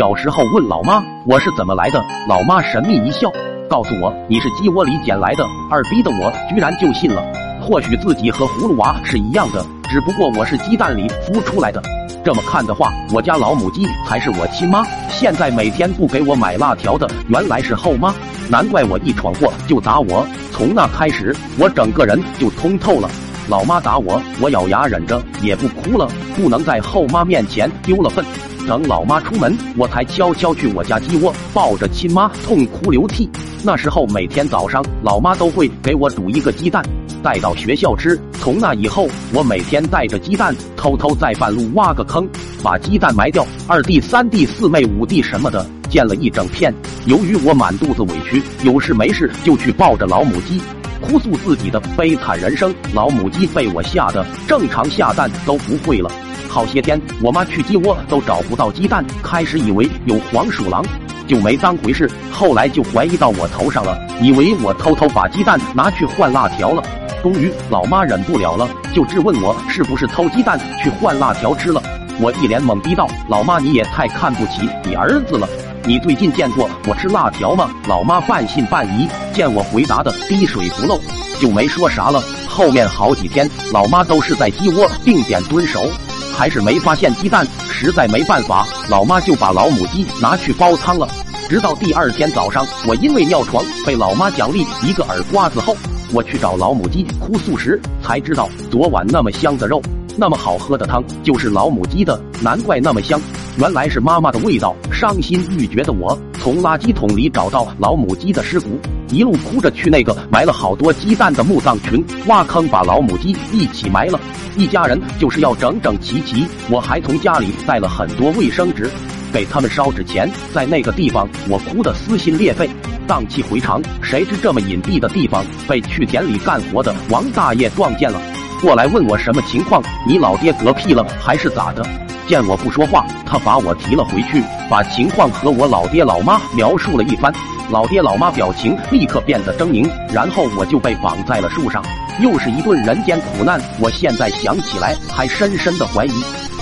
小时候问老妈我是怎么来的，老妈神秘一笑，告诉我你是鸡窝里捡来的。二逼的我居然就信了。或许自己和葫芦娃是一样的，只不过我是鸡蛋里孵出来的。这么看的话，我家老母鸡才是我亲妈。现在每天不给我买辣条的，原来是后妈。难怪我一闯祸就打我。从那开始，我整个人就通透了。老妈打我，我咬牙忍着，也不哭了。不能在后妈面前丢了份。等老妈出门，我才悄悄去我家鸡窝，抱着亲妈痛哭流涕。那时候每天早上，老妈都会给我煮一个鸡蛋，带到学校吃。从那以后，我每天带着鸡蛋，偷偷在半路挖个坑，把鸡蛋埋掉。二弟、三弟、四妹、五弟什么的，建了一整片。由于我满肚子委屈，有事没事就去抱着老母鸡，哭诉自己的悲惨人生。老母鸡被我吓得正常下蛋都不会了。好些天，我妈去鸡窝都找不到鸡蛋，开始以为有黄鼠狼，就没当回事。后来就怀疑到我头上了，以为我偷偷把鸡蛋拿去换辣条了。终于，老妈忍不了了，就质问我是不是偷鸡蛋去换辣条吃了。我一脸懵逼道：“老妈，你也太看不起你儿子了！你最近见过我吃辣条吗？”老妈半信半疑，见我回答的滴水不漏，就没说啥了。后面好几天，老妈都是在鸡窝定点蹲守。还是没发现鸡蛋，实在没办法，老妈就把老母鸡拿去煲汤了。直到第二天早上，我因为尿床被老妈奖励一个耳刮子后，我去找老母鸡哭诉时，才知道昨晚那么香的肉，那么好喝的汤，就是老母鸡的，难怪那么香，原来是妈妈的味道。伤心欲绝的我，从垃圾桶里找到老母鸡的尸骨，一路哭着去那个埋了好多鸡蛋的墓葬群挖坑，把老母鸡一起埋了。一家人就是要整整齐齐，我还从家里带了很多卫生纸，给他们烧纸钱。在那个地方，我哭得撕心裂肺，荡气回肠。谁知这么隐蔽的地方，被去田里干活的王大爷撞见了，过来问我什么情况？你老爹嗝屁了还是咋的？见我不说话，他把我提了回去，把情况和我老爹老妈描述了一番。老爹老妈表情立刻变得狰狞，然后我就被绑在了树上。又是一顿人间苦难，我现在想起来还深深的怀疑，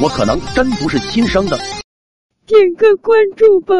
我可能真不是亲生的。点个关注吧。